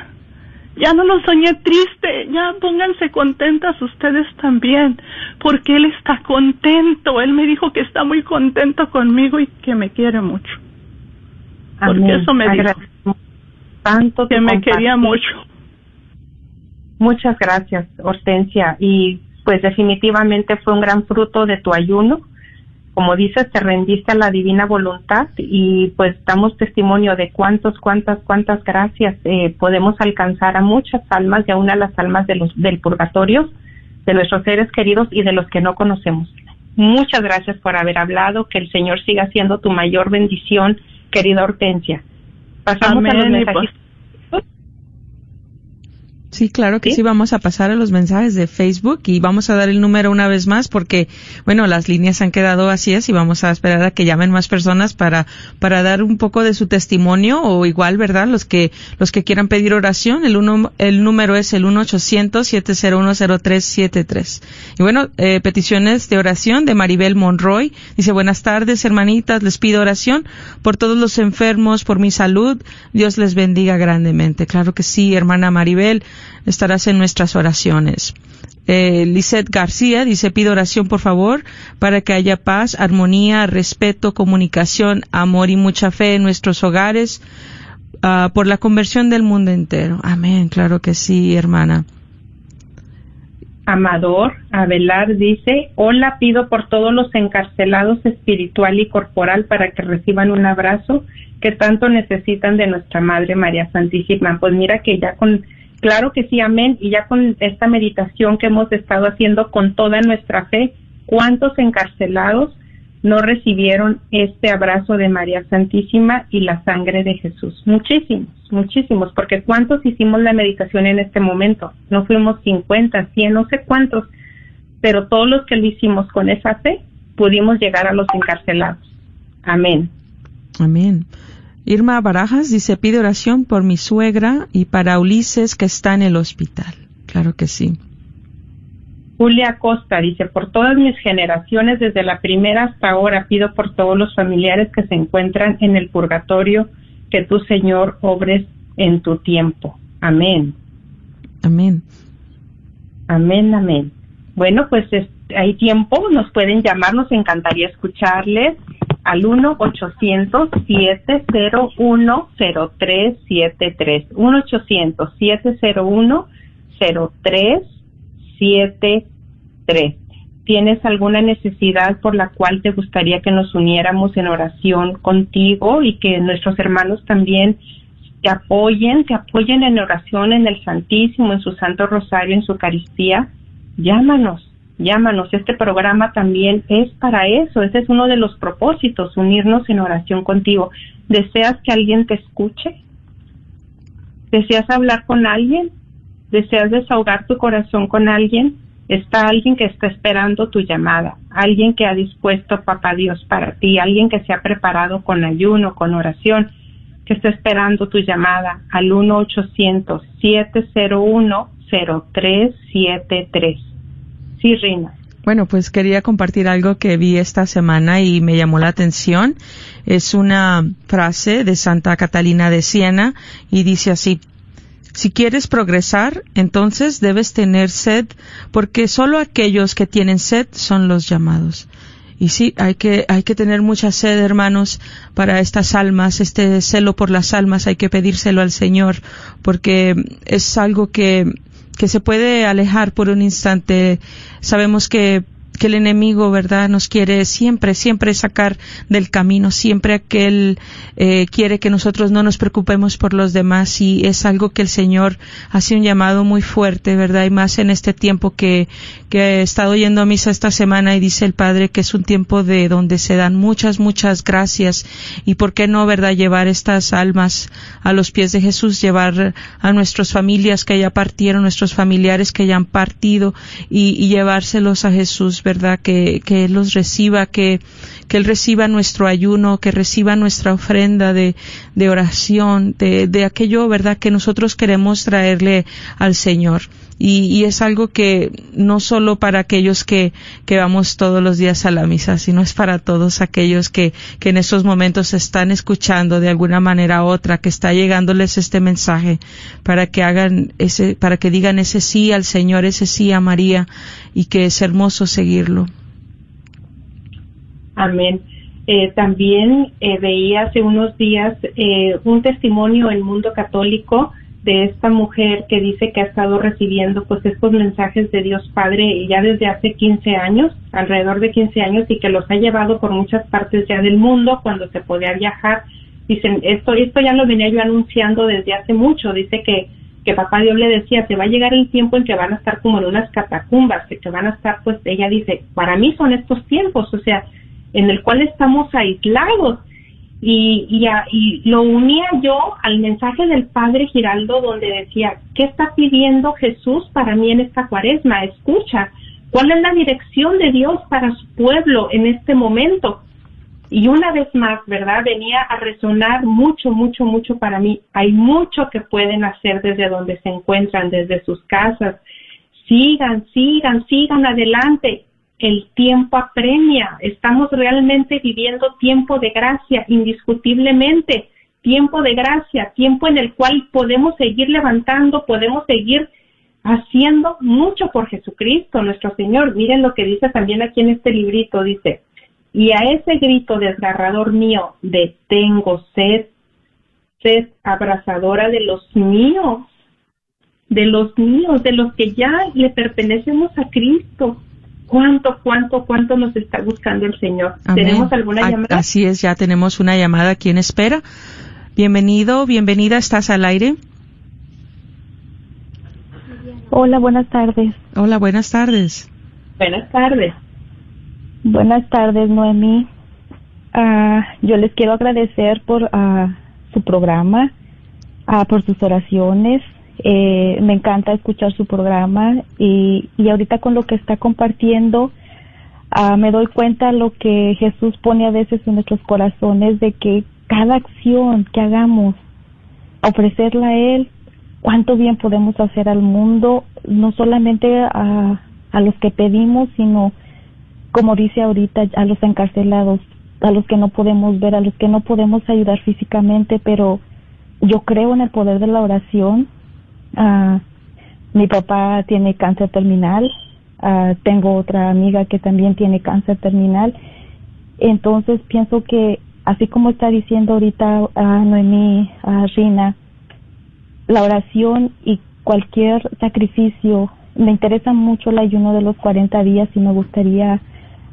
Ya no lo soñé triste, ya pónganse contentas ustedes también, porque él está contento, él me dijo que está muy contento conmigo y que me quiere mucho. Porque eso me dijo, tanto que me quería mucho. Muchas gracias, Hortensia. Y pues definitivamente fue un gran fruto de tu ayuno. Como dices, te rendiste a la divina voluntad y pues damos testimonio de cuántos, cuántas, cuántas gracias eh, podemos alcanzar a muchas almas y aún a las almas de los, del purgatorio, de nuestros seres queridos y de los que no conocemos. Muchas gracias por haber hablado. Que el Señor siga siendo tu mayor bendición, querida Hortensia. Pasamos a los mensajes. Sí, claro que ¿Sí? sí. vamos a pasar a los mensajes de Facebook y vamos a dar el número una vez más porque, bueno, las líneas han quedado vacías y vamos a esperar a que llamen más personas para, para dar un poco de su testimonio o igual, ¿verdad? Los que, los que quieran pedir oración, el uno, el número es el 1-800-701-0373. Y bueno, eh, peticiones de oración de Maribel Monroy. Dice, buenas tardes, hermanitas, les pido oración por todos los enfermos, por mi salud. Dios les bendiga grandemente. Claro que sí, hermana Maribel estarás en nuestras oraciones. Eh, Lisette García dice, pido oración por favor para que haya paz, armonía, respeto, comunicación, amor y mucha fe en nuestros hogares ah, por la conversión del mundo entero. Amén, claro que sí, hermana. Amador Avelar dice, hola, pido por todos los encarcelados espiritual y corporal para que reciban un abrazo que tanto necesitan de nuestra Madre María Santísima. Pues mira que ya con, claro que sí, amén, y ya con esta meditación que hemos estado haciendo con toda nuestra fe, ¿cuántos encarcelados no recibieron este abrazo de María Santísima y la sangre de Jesús? Muchísimos, muchísimos, porque ¿cuántos hicimos la meditación en este momento? No fuimos 50, 100, no sé cuántos, pero todos los que lo hicimos con esa fe pudimos llegar a los encarcelados. Amén. Amén. Irma Barajas dice, pide oración por mi suegra y para Ulises que está en el hospital. Claro que sí. Julia Costa dice, por todas mis generaciones, desde la primera hasta ahora, pido por todos los familiares que se encuentran en el purgatorio, que tu Señor obres en tu tiempo. Amén. Amén. Amén, amén. Bueno, pues es- hay tiempo, nos pueden llamar, nos encantaría escucharles al 1-800-701-0373. 1-800-701-0373. ¿Tienes alguna necesidad por la cual te gustaría que nos uniéramos en oración contigo y que nuestros hermanos también te apoyen, te apoyen en oración en el Santísimo, en su Santo Rosario, en su Eucaristía? Llámanos, llámanos. Este programa también es para eso. Ese es uno de los propósitos, unirnos en oración contigo. ¿Deseas que alguien te escuche? ¿Deseas hablar con alguien? ¿Deseas desahogar tu corazón con alguien? Está alguien que está esperando tu llamada, alguien que ha dispuesto Papá Dios para ti, alguien que se ha preparado con ayuno, con oración, que está esperando tu llamada al 1-800-701 60373. Sí. Bueno, pues quería compartir algo que vi esta semana y me llamó la atención. Es una frase de Santa Catalina de Siena y dice así, si quieres progresar, entonces debes tener sed, porque solo aquellos que tienen sed son los llamados. Y sí, hay que, hay que tener mucha sed, hermanos, para estas almas, este celo por las almas, hay que pedírselo al Señor, porque es algo que, que se puede alejar por un instante. Sabemos que que el enemigo, ¿verdad?, nos quiere siempre, siempre sacar del camino, siempre que él eh, quiere que nosotros no nos preocupemos por los demás y es algo que el Señor hace un llamado muy fuerte, ¿verdad?, y más en este tiempo que, que he estado yendo a misa esta semana y dice el Padre que es un tiempo de donde se dan muchas, muchas gracias y por qué no, ¿verdad?, llevar estas almas a los pies de Jesús, llevar a nuestras familias que ya partieron, nuestros familiares que ya han partido y, y llevárselos a Jesús, ¿verdad? Que, que Él los reciba, que, que Él reciba nuestro ayuno, que reciba nuestra ofrenda de, de oración, de, de aquello, ¿verdad? Que nosotros queremos traerle al Señor. Y, y, es algo que no solo para aquellos que, que vamos todos los días a la misa, sino es para todos aquellos que, que en estos momentos están escuchando de alguna manera u otra, que está llegándoles este mensaje para que hagan ese, para que digan ese sí al Señor, ese sí a María y que es hermoso seguirlo. Amén. Eh, también eh, veía hace unos días eh, un testimonio en mundo católico de esta mujer que dice que ha estado recibiendo pues estos mensajes de Dios Padre ya desde hace 15 años, alrededor de 15 años y que los ha llevado por muchas partes ya del mundo cuando se podía viajar. Dicen, esto esto ya lo venía yo anunciando desde hace mucho, dice que que papá Dios le decía, se va a llegar el tiempo en que van a estar como en unas catacumbas, que van a estar pues ella dice, para mí son estos tiempos, o sea, en el cual estamos aislados y, y, y, lo unía yo al mensaje del padre Giraldo donde decía, ¿qué está pidiendo Jesús para mí en esta cuaresma? Escucha, ¿cuál es la dirección de Dios para su pueblo en este momento? Y una vez más, ¿verdad? Venía a resonar mucho, mucho, mucho para mí. Hay mucho que pueden hacer desde donde se encuentran, desde sus casas. Sigan, sigan, sigan adelante el tiempo apremia. Estamos realmente viviendo tiempo de gracia, indiscutiblemente, tiempo de gracia, tiempo en el cual podemos seguir levantando, podemos seguir haciendo mucho por Jesucristo, nuestro Señor. Miren lo que dice también aquí en este librito, dice, y a ese grito desgarrador mío de tengo sed, sed abrazadora de los míos, de los míos, de los que ya le pertenecemos a Cristo, cuánto, cuánto, cuánto nos está buscando el Señor. Amén. ¿Tenemos alguna llamada? Así es, ya tenemos una llamada aquí en espera. Bienvenido, bienvenida, estás al aire. Hola, buenas tardes. Hola, buenas tardes. Buenas tardes. Buenas tardes, Noemí. Uh, yo les quiero agradecer por uh, su programa, uh, por sus oraciones. Eh, me encanta escuchar su programa y, y ahorita con lo que está compartiendo me doy cuenta lo que Jesús pone a veces en nuestros corazones de que cada acción que hagamos, ofrecerla a Él, cuánto bien podemos hacer al mundo, no solamente a, a los que pedimos, sino como dice ahorita, a los encarcelados, a los que no podemos ver, a los que no podemos ayudar físicamente, pero yo creo en el poder de la oración. Uh, mi papá tiene cáncer terminal, uh, tengo otra amiga que también tiene cáncer terminal, entonces pienso que así como está diciendo ahorita uh, Noemí, Rina, la oración y cualquier sacrificio, me interesa mucho el ayuno de los 40 días y me gustaría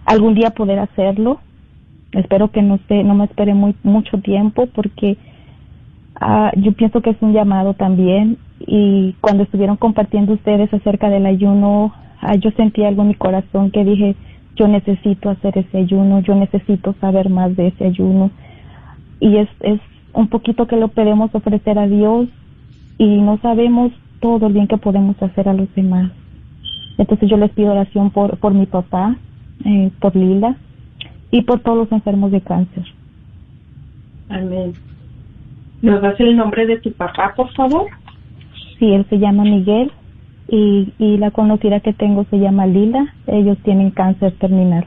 algún día poder hacerlo. Espero que no se, no me espere muy mucho tiempo porque yo pienso que es un llamado también y cuando estuvieron compartiendo ustedes acerca del ayuno, uh, yo sentí algo en mi corazón que dije, yo necesito hacer ese ayuno, yo necesito saber más de ese ayuno y es, es un poquito que lo podemos ofrecer a Dios y no sabemos todo el bien que podemos hacer a los demás. Entonces yo les pido oración por, por mi papá, eh, por Lila y por todos los enfermos de cáncer. Amén. ¿Nos das el nombre de tu papá, por favor? Sí, él se llama Miguel y, y la conocida que tengo se llama Lila. Ellos tienen cáncer terminal.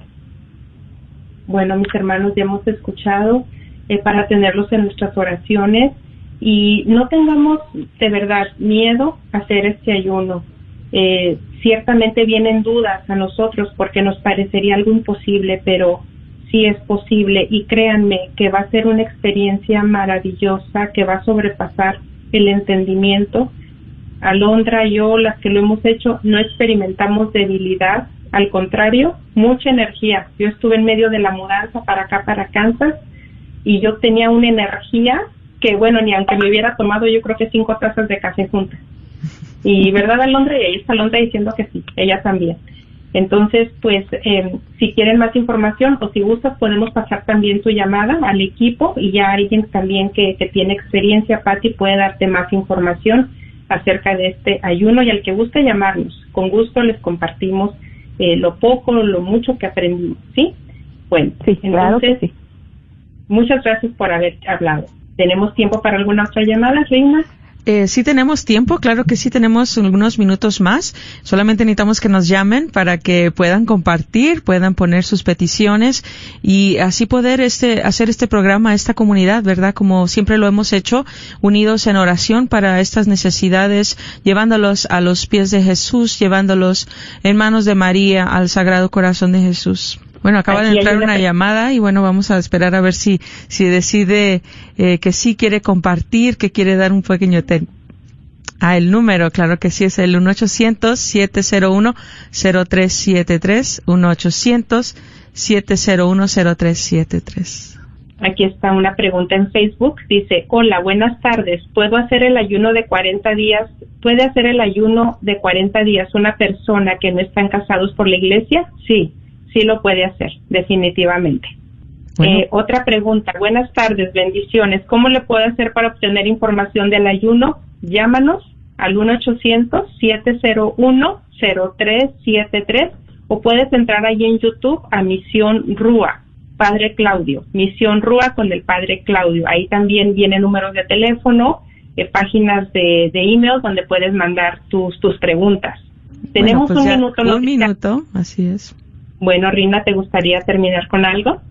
Bueno, mis hermanos, ya hemos escuchado eh, para tenerlos en nuestras oraciones y no tengamos de verdad miedo a hacer este ayuno. Eh, ciertamente vienen dudas a nosotros porque nos parecería algo imposible, pero sí es posible y créanme que va a ser una experiencia maravillosa que va a sobrepasar el entendimiento. Alondra yo, las que lo hemos hecho, no experimentamos debilidad, al contrario, mucha energía. Yo estuve en medio de la mudanza para acá, para Kansas, y yo tenía una energía que, bueno, ni aunque me hubiera tomado yo creo que cinco tazas de café juntas. Y verdad, Alondra, y ahí está Alondra diciendo que sí, ella también. Entonces, pues, eh, si quieren más información o si gustas, podemos pasar también tu llamada al equipo y ya alguien también que, que tiene experiencia, Patti, puede darte más información acerca de este ayuno y al que guste llamarnos. Con gusto les compartimos eh, lo poco, lo mucho que aprendimos, ¿sí? Bueno, Sí, claro que entonces, muchas gracias por haber hablado. ¿Tenemos tiempo para alguna otra llamada, Reina? Eh, sí tenemos tiempo, claro que sí tenemos algunos minutos más. Solamente necesitamos que nos llamen para que puedan compartir, puedan poner sus peticiones y así poder este, hacer este programa a esta comunidad, ¿verdad? Como siempre lo hemos hecho, unidos en oración para estas necesidades, llevándolos a los pies de Jesús, llevándolos en manos de María al Sagrado Corazón de Jesús. Bueno, acaba Aquí de entrar una llamada y bueno, vamos a esperar a ver si, si decide eh, que sí quiere compartir, que quiere dar un pequeño ten. Ah, el número, claro que sí, es el 1-800-701-0373, 1-800-701-0373. Aquí está una pregunta en Facebook. Dice, hola, buenas tardes. ¿Puedo hacer el ayuno de 40 días? ¿Puede hacer el ayuno de 40 días una persona que no están casados por la iglesia? Sí, sí lo puede hacer, definitivamente. Bueno. Eh, otra pregunta. Buenas tardes, bendiciones. ¿Cómo le puedo hacer para obtener información del ayuno? Llámanos al 1-800-701-0373 o puedes entrar ahí en YouTube a Misión Rúa, Padre Claudio. Misión Rúa con el Padre Claudio. Ahí también viene números de teléfono, eh, páginas de, de email donde puedes mandar tus, tus preguntas. Tenemos Bueno, pues un ya, minuto. Un minuto, así es. Bueno, Rina, ¿te gustaría terminar con algo?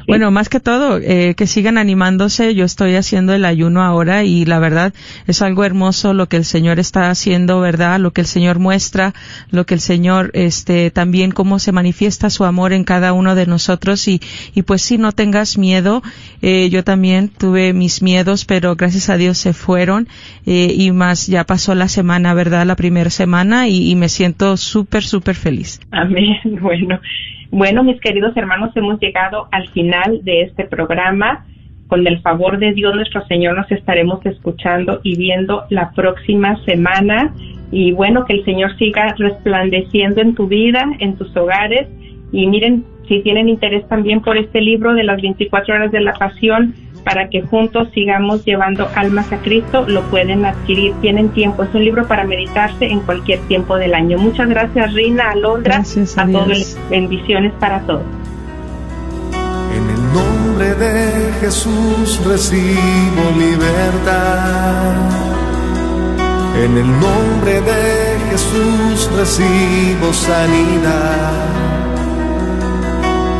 Sí. Bueno, más que todo, eh, que sigan animándose. Yo estoy haciendo el ayuno ahora y la verdad es algo hermoso lo que el Señor está haciendo, ¿verdad? Lo que el Señor muestra, lo que el Señor, este, también cómo se manifiesta su amor en cada uno de nosotros y, y pues sí, no tengas miedo. Eh, yo también tuve mis miedos, pero gracias a Dios se fueron eh, y más ya pasó la semana, ¿verdad? La primera semana y, y me siento súper, súper feliz. Amén. (laughs) Bueno, bueno, mis queridos hermanos, hemos llegado al final de este programa. Con el favor de Dios, nuestro Señor, nos estaremos escuchando y viendo la próxima semana. Y bueno, que el Señor siga resplandeciendo en tu vida, en tus hogares. Y miren, si tienen interés también por este libro de las 24 horas de la pasión, para que juntos sigamos llevando almas a Cristo, lo pueden adquirir. Tienen tiempo. Es un libro para meditarse en cualquier tiempo del año. Muchas gracias, Rina, Alondra. Gracias a a todos. Dios. Bendiciones para todos. En el nombre de Jesús recibo libertad. En el nombre de Jesús recibo sanidad.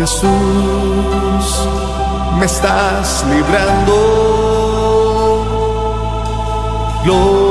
Jesús, me estás librando. Gloria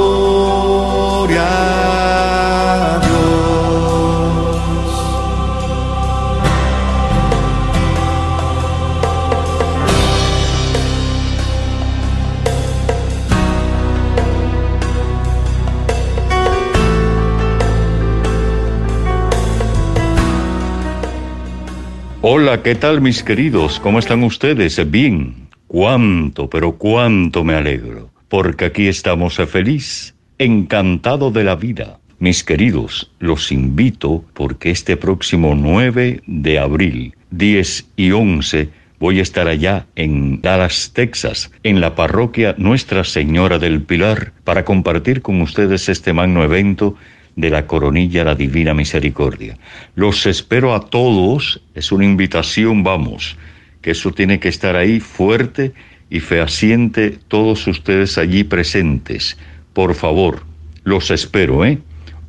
Hola, ¿qué tal mis queridos? ¿Cómo están ustedes? Bien. Cuánto, pero cuánto me alegro, porque aquí estamos feliz encantado de la vida. Mis queridos, los invito porque este próximo 9 de abril, 10 y 11, voy a estar allá en Dallas, Texas, en la parroquia Nuestra Señora del Pilar, para compartir con ustedes este magno evento de la coronilla la Divina Misericordia. Los espero a todos, es una invitación, vamos, que eso tiene que estar ahí fuerte y fehaciente todos ustedes allí presentes. Por favor, los espero, ¿eh?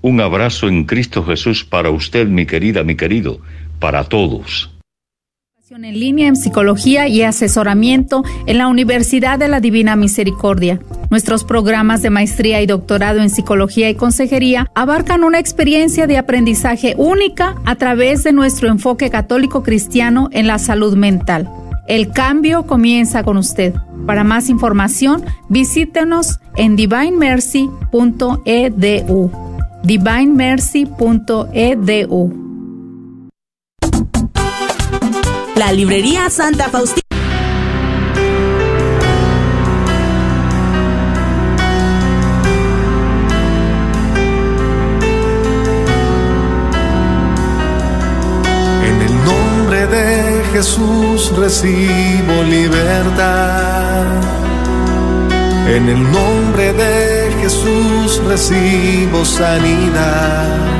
Un abrazo en Cristo Jesús para usted, mi querida, mi querido, para todos. En línea en psicología y asesoramiento en la Universidad de la Divina Misericordia. Nuestros programas de maestría y doctorado en psicología y consejería abarcan una experiencia de aprendizaje única a través de nuestro enfoque católico cristiano en la salud mental. El cambio comienza con usted. Para más información, visítenos en divinemercy.edu. divinemercy.edu. La librería Santa Faustina. En el nombre de Jesús recibo libertad. En el nombre de Jesús recibo sanidad.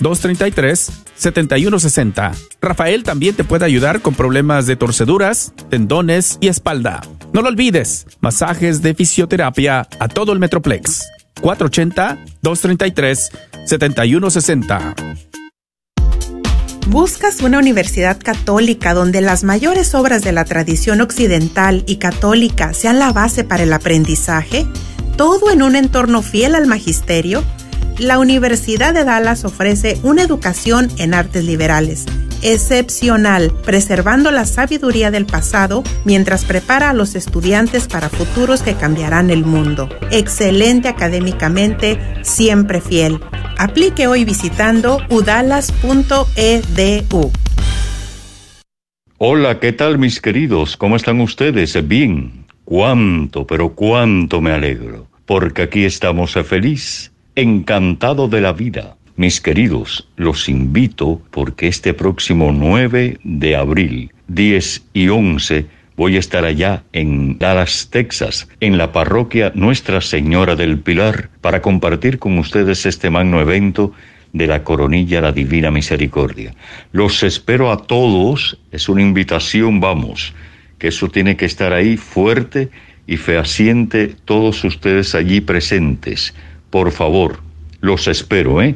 480-233-7160. Rafael también te puede ayudar con problemas de torceduras, tendones y espalda. No lo olvides, masajes de fisioterapia a todo el Metroplex. 480-233-7160. ¿Buscas una universidad católica donde las mayores obras de la tradición occidental y católica sean la base para el aprendizaje? ¿Todo en un entorno fiel al magisterio? La Universidad de Dallas ofrece una educación en artes liberales excepcional, preservando la sabiduría del pasado mientras prepara a los estudiantes para futuros que cambiarán el mundo. Excelente académicamente, siempre fiel. Aplique hoy visitando udalas.edu. Hola, ¿qué tal mis queridos? ¿Cómo están ustedes? Bien. Cuánto, pero cuánto me alegro, porque aquí estamos feliz, encantado de la vida mis queridos, los invito porque este próximo 9 de abril, 10 y 11, voy a estar allá en Dallas, Texas, en la parroquia Nuestra Señora del Pilar, para compartir con ustedes este magno evento de la coronilla la Divina Misericordia. Los espero a todos, es una invitación, vamos, que eso tiene que estar ahí fuerte y fehaciente todos ustedes allí presentes. Por favor, los espero, ¿eh?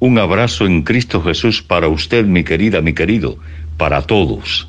Un abrazo en Cristo Jesús para usted, mi querida, mi querido, para todos.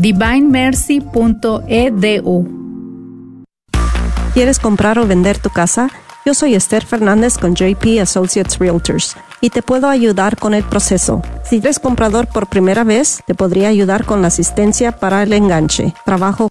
divinemercy.edu. ¿Quieres comprar o vender tu casa? Yo soy Esther Fernández con JP Associates Realtors y te puedo ayudar con el proceso. Si eres comprador por primera vez, te podría ayudar con la asistencia para el enganche. Trabajo